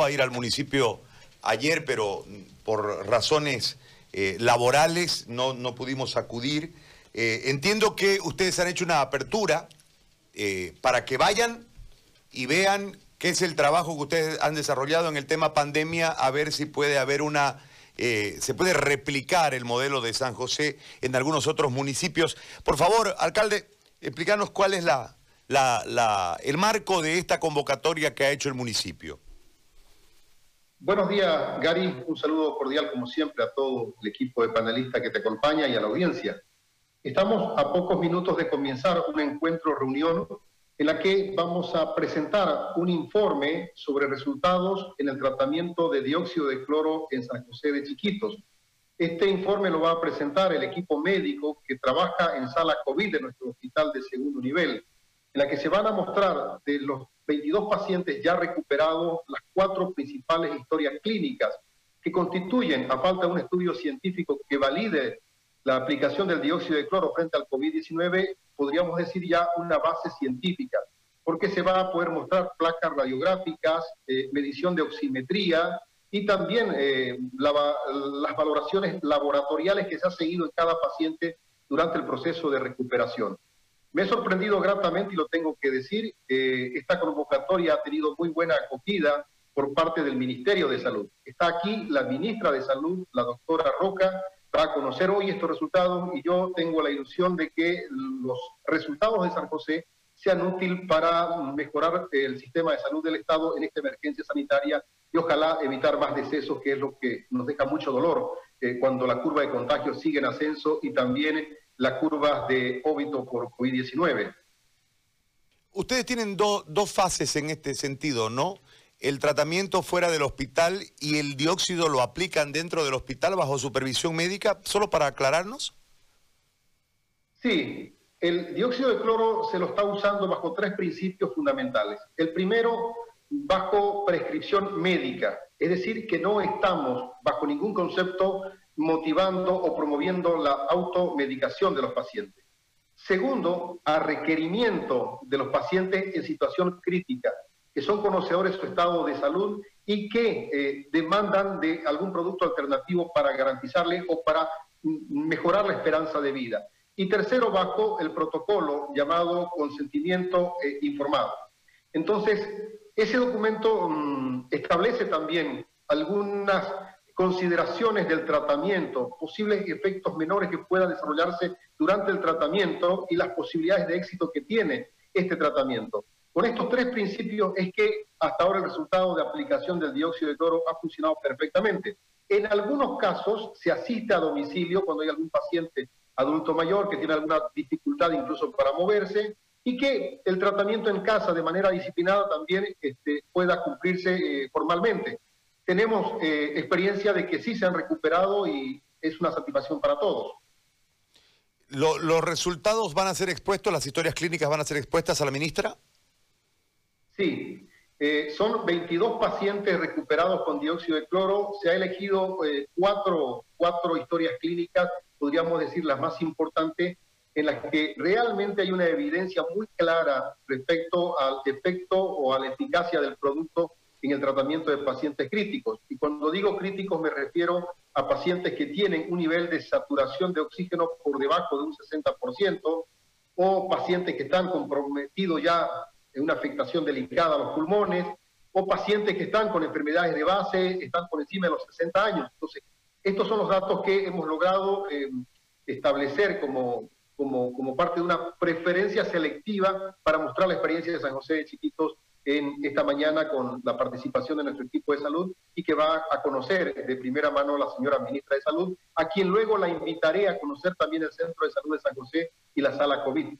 a ir al municipio ayer, pero por razones eh, laborales no, no, pudimos acudir. Eh, entiendo que ustedes han hecho una apertura eh, para que vayan y vean qué es el trabajo que ustedes han desarrollado en el tema pandemia, a ver si puede haber una... se puede replicar el modelo de San José en algunos otros municipios. Por favor, alcalde, explícanos cuál es la, el marco de esta convocatoria que ha hecho el municipio. Buenos días, Gary. Un saludo cordial, como siempre, a todo el equipo de panelistas que te acompaña y a la audiencia. Estamos a pocos minutos de comenzar un encuentro, reunión, en la que vamos a presentar un informe sobre resultados en el tratamiento de dióxido de cloro en San José de Chiquitos. Este informe lo va a presentar el equipo médico que trabaja en sala COVID de nuestro hospital de segundo nivel en la que se van a mostrar de los 22 pacientes ya recuperados las cuatro principales historias clínicas que constituyen, a falta de un estudio científico que valide la aplicación del dióxido de cloro frente al COVID-19, podríamos decir ya una base científica, porque se va a poder mostrar placas radiográficas, eh, medición de oximetría y también eh, las valoraciones laboratoriales que se ha seguido en cada paciente durante el proceso de recuperación. Me he sorprendido gratamente, y lo tengo que decir, que esta convocatoria ha tenido muy buena acogida por parte del Ministerio de Salud. Está aquí la ministra de Salud, la doctora Roca, para conocer hoy estos resultados y yo tengo la ilusión de que los resultados de San José sean útiles para mejorar el sistema de salud del Estado en esta emergencia sanitaria y ojalá evitar más decesos, que es lo que nos deja mucho dolor eh, cuando la curva de contagio sigue en ascenso y también las curvas de óbito por COVID-19. Ustedes tienen dos fases en este sentido, ¿no? El tratamiento fuera del hospital y el dióxido lo aplican dentro del hospital bajo supervisión médica, solo para aclararnos. Sí, el dióxido de cloro se lo está usando bajo tres principios fundamentales. El primero, bajo prescripción médica, es decir, que no estamos bajo ningún concepto motivando o promoviendo la automedicación de los pacientes. Segundo, a requerimiento de los pacientes en situación crítica, que son conocedores de su estado de salud y que eh, demandan de algún producto alternativo para garantizarle o para mejorar la esperanza de vida. Y tercero, bajo el protocolo llamado consentimiento eh, informado. Entonces, ese documento mm, establece también algunas consideraciones del tratamiento, posibles efectos menores que puedan desarrollarse durante el tratamiento y las posibilidades de éxito que tiene este tratamiento. Con estos tres principios es que hasta ahora el resultado de aplicación del dióxido de cloro ha funcionado perfectamente. En algunos casos se asiste a domicilio cuando hay algún paciente adulto mayor que tiene alguna dificultad incluso para moverse y que el tratamiento en casa de manera disciplinada también este, pueda cumplirse eh, formalmente tenemos eh, experiencia de que sí se han recuperado y es una satisfacción para todos. ¿Los resultados van a ser expuestos, las historias clínicas van a ser expuestas a la ministra? Sí, eh, son 22 pacientes recuperados con dióxido de cloro. Se ha elegido eh, cuatro, cuatro historias clínicas, podríamos decir las más importantes, en las que realmente hay una evidencia muy clara respecto al efecto o a la eficacia del producto en el tratamiento de pacientes críticos. Y cuando digo críticos me refiero a pacientes que tienen un nivel de saturación de oxígeno por debajo de un 60% o pacientes que están comprometidos ya en una afectación delicada a los pulmones o pacientes que están con enfermedades de base, están por encima de los 60 años. Entonces, estos son los datos que hemos logrado eh, establecer como, como, como parte de una preferencia selectiva para mostrar la experiencia de San José de Chiquitos en esta mañana con la participación de nuestro equipo de salud y que va a conocer de primera mano la señora ministra de Salud, a quien luego la invitaré a conocer también el Centro de Salud de San José y la sala COVID.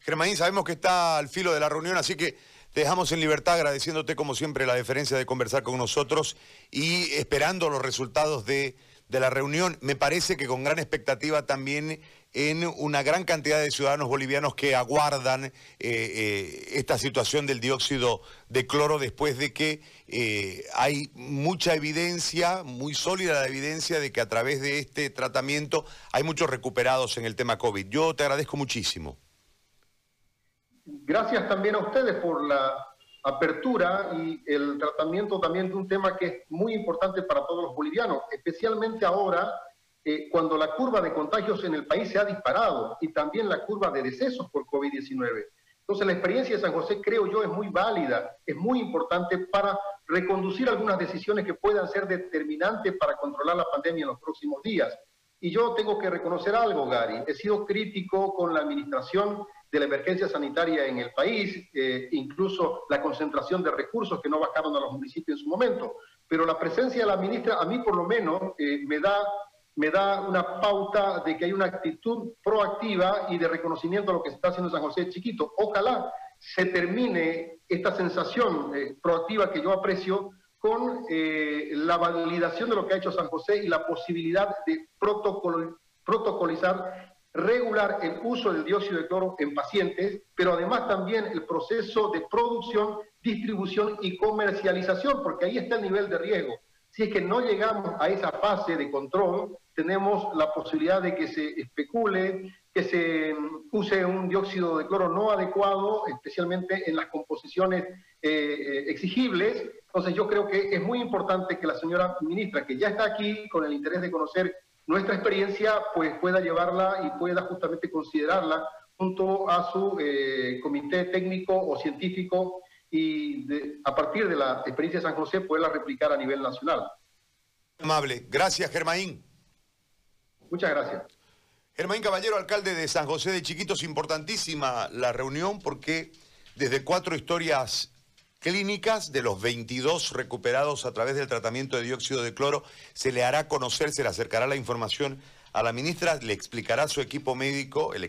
Germaín, sabemos que está al filo de la reunión, así que te dejamos en libertad agradeciéndote como siempre la deferencia de conversar con nosotros y esperando los resultados de, de la reunión. Me parece que con gran expectativa también en una gran cantidad de ciudadanos bolivianos que aguardan eh, eh, esta situación del dióxido de cloro después de que eh, hay mucha evidencia, muy sólida la evidencia de que a través de este tratamiento hay muchos recuperados en el tema COVID. Yo te agradezco muchísimo. Gracias también a ustedes por la apertura y el tratamiento también de un tema que es muy importante para todos los bolivianos, especialmente ahora eh, cuando la curva de contagios en el país se ha disparado y también la curva de decesos por COVID-19. Entonces la experiencia de San José creo yo es muy válida, es muy importante para reconducir algunas decisiones que puedan ser determinantes para controlar la pandemia en los próximos días. Y yo tengo que reconocer algo, Gary, he sido crítico con la administración de la emergencia sanitaria en el país, eh, incluso la concentración de recursos que no bajaron a los municipios en su momento. Pero la presencia de la ministra, a mí por lo menos, eh, me, da, me da una pauta de que hay una actitud proactiva y de reconocimiento a lo que se está haciendo en San José Chiquito. Ojalá se termine esta sensación eh, proactiva que yo aprecio con la validación de lo que ha hecho San José y la posibilidad de protocolizar regular el uso del dióxido de cloro en pacientes, pero además también el proceso de producción, distribución y comercialización, porque ahí está el nivel de riesgo. Si es que no llegamos a esa fase de control, tenemos la posibilidad de que se especule, que se use un dióxido de cloro no adecuado, especialmente en las composiciones eh, eh, exigibles. Entonces yo creo que es muy importante que la señora ministra, que ya está aquí con el interés de conocer nuestra experiencia pues pueda llevarla y pueda justamente considerarla junto a su eh, comité técnico o científico y a partir de la experiencia de San José poderla replicar a nivel nacional. Amable. Gracias, Germaín. Muchas gracias. Germaín Caballero, alcalde de San José de Chiquitos, importantísima la reunión porque desde cuatro historias clínicas de los 22 recuperados a través del tratamiento de dióxido de cloro. Se le hará conocer, se le acercará la información a la ministra, le explicará a su equipo médico, el